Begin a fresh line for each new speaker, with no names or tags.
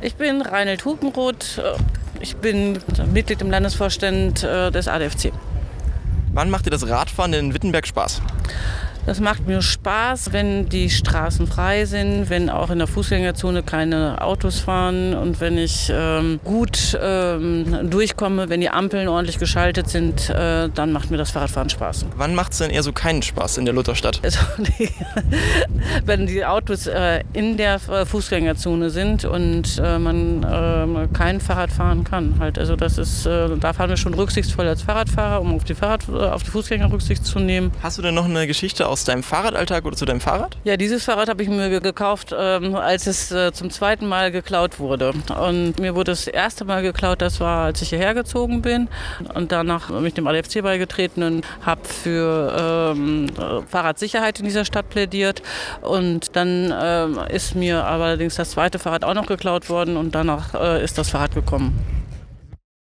Ich bin Reinhold Hupenroth. Ich bin Mitglied im Landesvorstand äh, des ADFC.
Wann macht dir das Radfahren in Wittenberg Spaß?
Das macht mir Spaß, wenn die Straßen frei sind, wenn auch in der Fußgängerzone keine Autos fahren und wenn ich ähm, gut ähm, durchkomme, wenn die Ampeln ordentlich geschaltet sind, äh, dann macht mir das Fahrradfahren Spaß.
Wann macht es denn eher so keinen Spaß in der Lutherstadt?
Also, wenn die Autos äh, in der äh, Fußgängerzone sind und äh, man ähm, kein Fahrrad fahren kann. Halt. Also das ist, äh, da fahren wir schon rücksichtsvoll als Fahrradfahrer, um auf die, Fahrrad, äh, auf die Fußgänger Rücksicht zu nehmen.
Hast du denn noch eine Geschichte aus deinem Fahrradalltag oder zu deinem Fahrrad?
Ja, dieses Fahrrad habe ich mir gekauft, ähm, als es äh, zum zweiten Mal geklaut wurde. Und mir wurde das erste Mal geklaut, das war, als ich hierher gezogen bin. Und danach bin ich dem ADFC beigetreten und habe für ähm, Fahrradsicherheit in dieser Stadt plädiert. Und dann ähm, ist mir allerdings das zweite Fahrrad auch noch geklaut worden und danach äh, ist das Fahrrad gekommen.